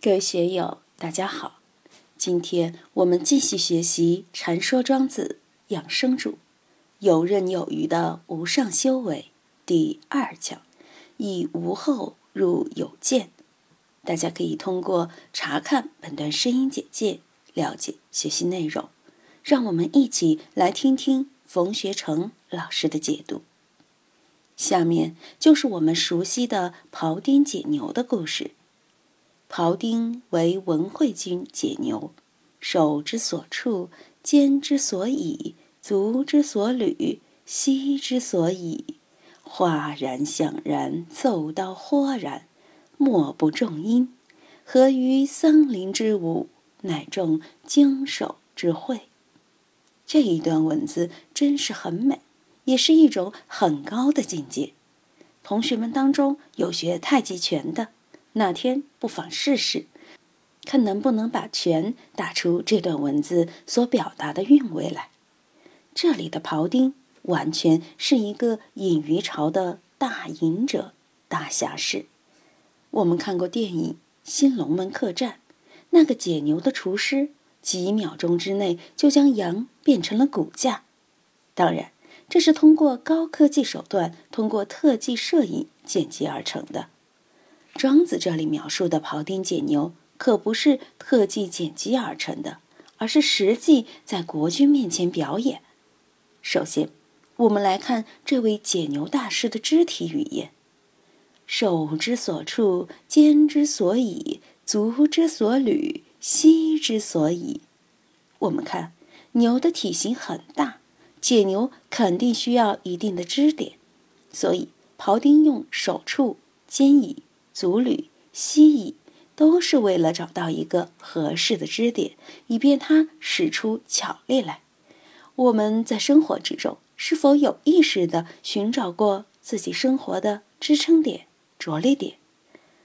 各位学友，大家好！今天我们继续学习《禅说庄子养生主》，游刃有余的无上修为第二讲，以无后入有见。大家可以通过查看本段声音简介了解学习内容。让我们一起来听听冯学成老师的解读。下面就是我们熟悉的庖丁解牛的故事。庖丁为文惠君解牛，手之所处，肩之所以，足之所履，膝之所以，哗然响然，奏刀豁然，莫不重音。合于桑林之舞，乃众经手之会。这一段文字真是很美，也是一种很高的境界。同学们当中有学太极拳的。哪天不妨试试，看能不能把拳打出这段文字所表达的韵味来。这里的庖丁完全是一个隐于朝的大隐者、大侠士。我们看过电影《新龙门客栈》，那个解牛的厨师，几秒钟之内就将羊变成了骨架。当然，这是通过高科技手段，通过特技摄影剪辑而成的。庄子这里描述的庖丁解牛，可不是特技剪辑而成的，而是实际在国君面前表演。首先，我们来看这位解牛大师的肢体语言：手之所处，肩之所以，足之所履，膝之所以。我们看牛的体型很大，解牛肯定需要一定的支点，所以庖丁用手触、肩椅。足履、膝椅，都是为了找到一个合适的支点，以便它使出巧力来。我们在生活之中，是否有意识地寻找过自己生活的支撑点、着力点？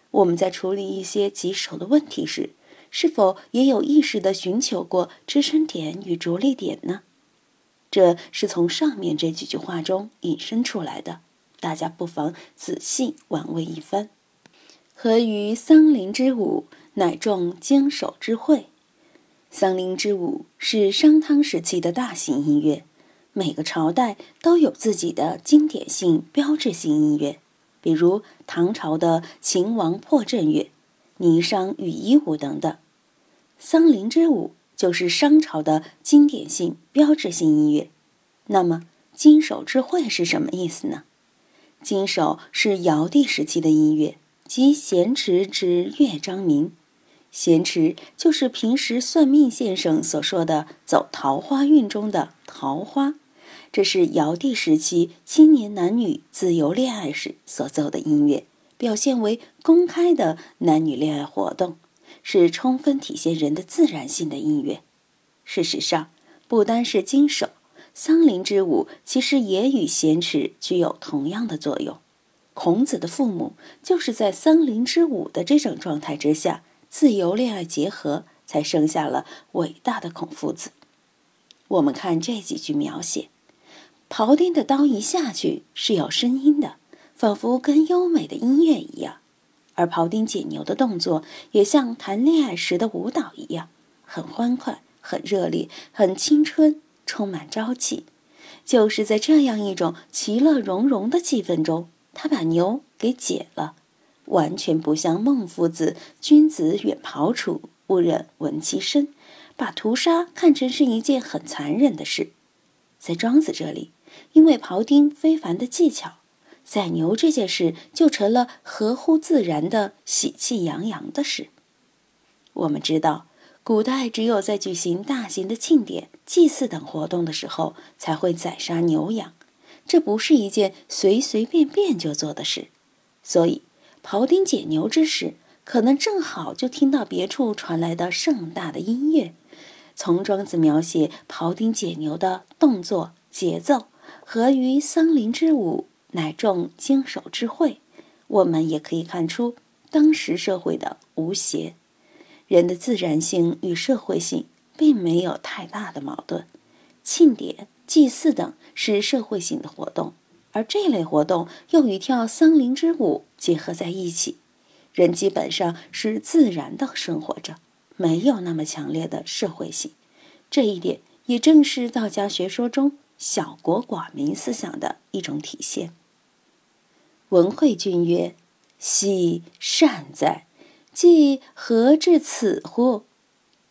我们在处理一些棘手的问题时，是否也有意识地寻求过支撑点与着力点呢？这是从上面这几句话中引申出来的，大家不妨仔细玩味一番。合于桑林之舞，乃众经手之会。桑林之舞是商汤时期的大型音乐，每个朝代都有自己的经典性、标志性音乐，比如唐朝的秦王破阵乐、霓裳羽衣舞等等。桑林之舞就是商朝的经典性、标志性音乐。那么，经手之会是什么意思呢？经手是尧帝时期的音乐。即咸池之乐章名，咸池就是平时算命先生所说的走桃花运中的桃花。这是尧帝时期青年男女自由恋爱时所奏的音乐，表现为公开的男女恋爱活动，是充分体现人的自然性的音乐。事实上，不单是经手，桑林之舞其实也与咸池具有同样的作用。孔子的父母就是在桑林之舞的这种状态之下，自由恋爱结合，才生下了伟大的孔夫子。我们看这几句描写：庖丁的刀一下去是有声音的，仿佛跟优美的音乐一样；而庖丁解牛的动作也像谈恋爱时的舞蹈一样，很欢快、很热烈、很青春，充满朝气。就是在这样一种其乐融融的气氛中。他把牛给解了，完全不像孟夫子“君子远庖厨，勿忍闻其声”，把屠杀看成是一件很残忍的事。在庄子这里，因为庖丁非凡的技巧，宰牛这件事就成了合乎自然的喜气洋洋的事。我们知道，古代只有在举行大型的庆典、祭祀等活动的时候，才会宰杀牛羊。这不是一件随随便便就做的事，所以庖丁解牛之时，可能正好就听到别处传来的盛大的音乐。从庄子描写庖丁解牛的动作节奏，合于桑林之舞，乃众经手之会，我们也可以看出当时社会的无邪。人的自然性与社会性并没有太大的矛盾，庆典。祭祀等是社会性的活动，而这类活动又与跳桑林之舞结合在一起，人基本上是自然的生活着，没有那么强烈的社会性。这一点也正是道家学说中小国寡民思想的一种体现。文惠君曰：“奚善哉！既何至此乎？”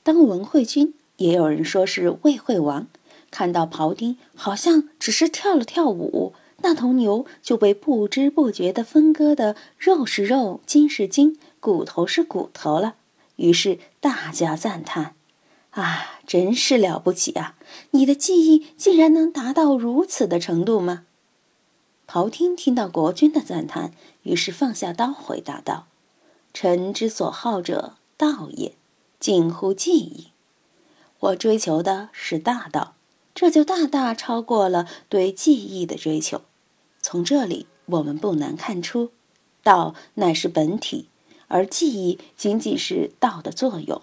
当文惠君，也有人说是魏惠王，看到庖丁好像只是跳了跳舞，那头牛就被不知不觉地分割的肉是肉，筋是筋，骨头是骨头了。于是大家赞叹：“啊，真是了不起啊！你的技艺竟然能达到如此的程度吗？”庖丁听到国君的赞叹，于是放下刀，回答道：“臣之所好者，道也。”近乎技艺，我追求的是大道，这就大大超过了对技艺的追求。从这里，我们不难看出，道乃是本体，而技艺仅仅是道的作用。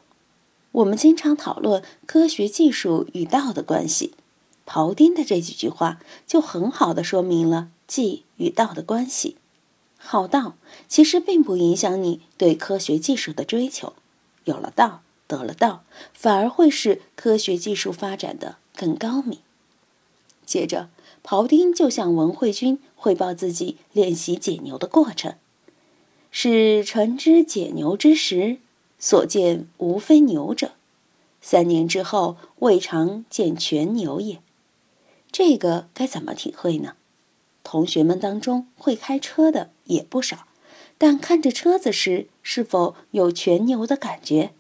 我们经常讨论科学技术与道的关系，庖丁的这几句话就很好的说明了技与道的关系。好道其实并不影响你对科学技术的追求，有了道。得了道，反而会使科学技术发展的更高明。接着，庖丁就向文惠君汇报自己练习解牛的过程。是臣之解牛之时，所见无非牛者。三年之后，未尝见全牛也。这个该怎么体会呢？同学们当中会开车的也不少，但看着车子时，是否有全牛的感觉？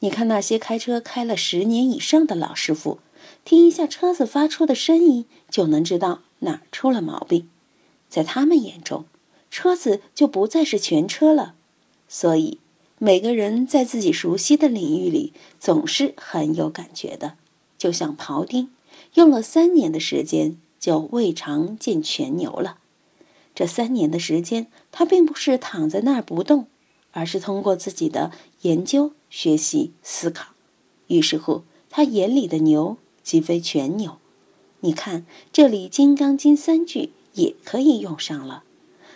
你看那些开车开了十年以上的老师傅，听一下车子发出的声音，就能知道哪出了毛病。在他们眼中，车子就不再是全车了。所以，每个人在自己熟悉的领域里总是很有感觉的。就像庖丁，用了三年的时间就未尝见全牛了。这三年的时间，他并不是躺在那儿不动，而是通过自己的研究。学习思考，于是乎，他眼里的牛即非全牛。你看，这里《金刚经》三句也可以用上了。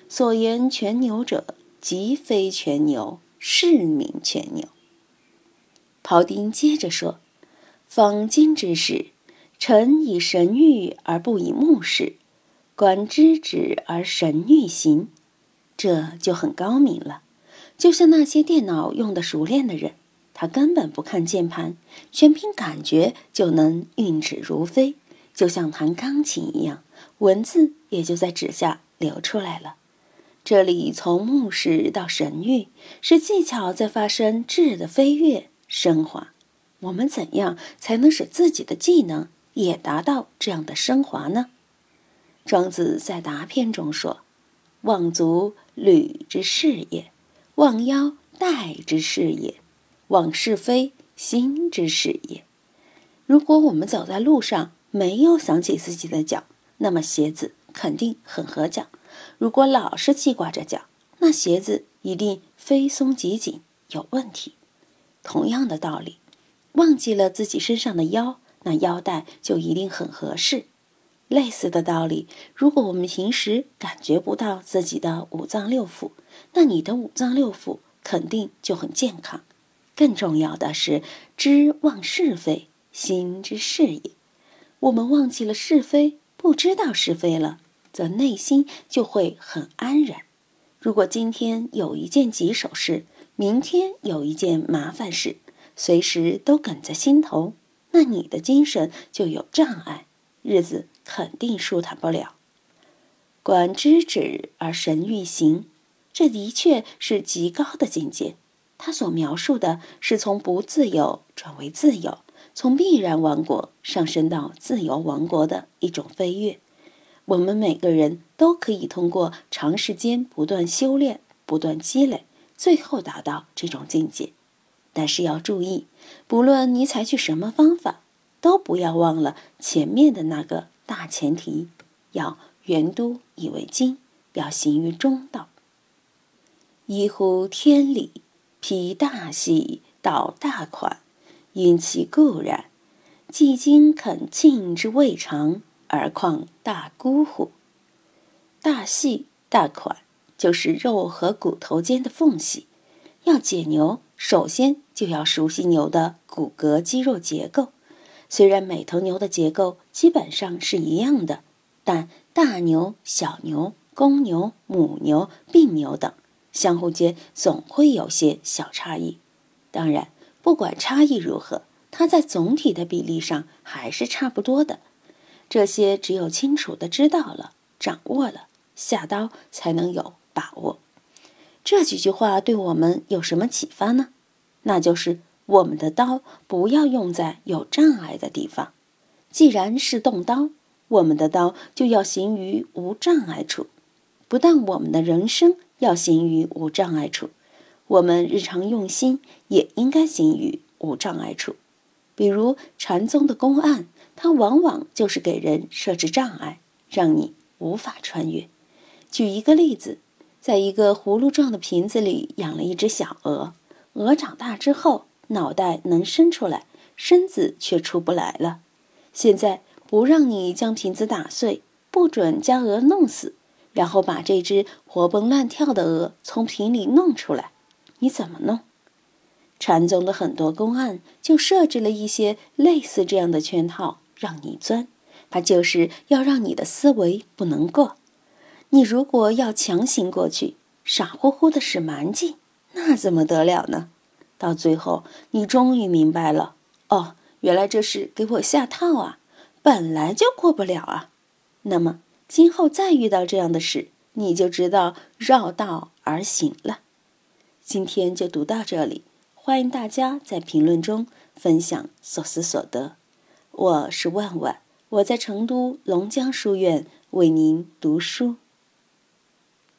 所言全牛者，即非全牛，是名全牛。庖丁接着说：“方今之事，臣以神谕而不以目视，观知止而神欲行，这就很高明了。就像那些电脑用的熟练的人。”他根本不看键盘，全凭感觉就能运指如飞，就像弹钢琴一样，文字也就在纸下流出来了。这里从牧师到神域，是技巧在发生质的飞跃升华。我们怎样才能使自己的技能也达到这样的升华呢？庄子在答篇中说：“望足履之事也，望腰带之事也。”往是非心之事也。如果我们走在路上没有想起自己的脚，那么鞋子肯定很合脚；如果老是记挂着脚，那鞋子一定非松即紧，有问题。同样的道理，忘记了自己身上的腰，那腰带就一定很合适。类似的道理，如果我们平时感觉不到自己的五脏六腑，那你的五脏六腑肯定就很健康。更重要的是，知忘是非，心之是也。我们忘记了是非，不知道是非了，则内心就会很安然。如果今天有一件棘手事，明天有一件麻烦事，随时都梗在心头，那你的精神就有障碍，日子肯定舒坦不了。观知止而神欲行，这的确是极高的境界。他所描述的是从不自由转为自由，从必然王国上升到自由王国的一种飞跃。我们每个人都可以通过长时间不断修炼、不断积累，最后达到这种境界。但是要注意，不论你采取什么方法，都不要忘了前面的那个大前提：要圆都以为精，要行于中道，一乎天理。披大细，倒大款，因其固然。既今肯尽之未尝，而况大孤乎？大细大款就是肉和骨头间的缝隙。要解牛，首先就要熟悉牛的骨骼肌肉结构。虽然每头牛的结构基本上是一样的，但大牛、小牛、公牛、母牛、病牛等相互间总会有些小差异。当然，不管差异如何，它在总体的比例上还是差不多的。这些只有清楚的知道了、掌握了，下刀才能有把握。这几句话对我们有什么启发呢？那就是我们的刀不要用在有障碍的地方。既然是动刀，我们的刀就要行于无障碍处。不但我们的人生要行于无障碍处，我们日常用心也应该行于无障碍处。比如禅宗的公案，它往往就是给人设置障碍，让你无法穿越。举一个例子。在一个葫芦状的瓶子里养了一只小鹅，鹅长大之后，脑袋能伸出来，身子却出不来了。现在不让你将瓶子打碎，不准将鹅弄死，然后把这只活蹦乱跳的鹅从瓶里弄出来，你怎么弄？禅宗的很多公案就设置了一些类似这样的圈套，让你钻，它就是要让你的思维不能过。你如果要强行过去，傻乎乎的使蛮劲，那怎么得了呢？到最后，你终于明白了，哦，原来这是给我下套啊！本来就过不了啊。那么，今后再遇到这样的事，你就知道绕道而行了。今天就读到这里，欢迎大家在评论中分享所思所得。我是万万，我在成都龙江书院为您读书。